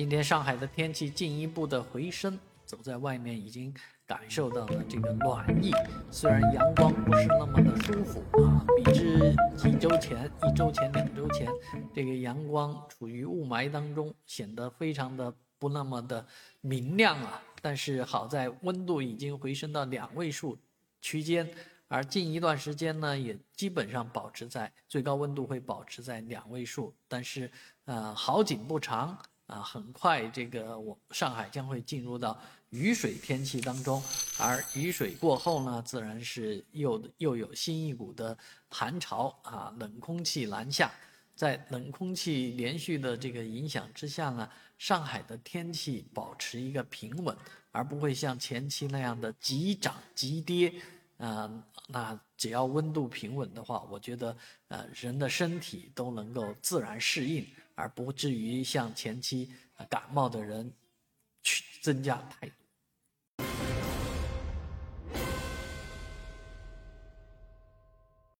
今天上海的天气进一步的回升，走在外面已经感受到了这个暖意。虽然阳光不是那么的舒服啊，比之几周前、一周前、两周前，这个阳光处于雾霾当中，显得非常的不那么的明亮啊。但是好在温度已经回升到两位数区间，而近一段时间呢，也基本上保持在最高温度会保持在两位数。但是呃，好景不长。啊，很快这个我上海将会进入到雨水天气当中，而雨水过后呢，自然是又又有新一股的寒潮啊，冷空气南下，在冷空气连续的这个影响之下呢，上海的天气保持一个平稳，而不会像前期那样的急涨急跌。啊，那只要温度平稳的话，我觉得呃人的身体都能够自然适应。而不至于像前期感冒的人去增加太。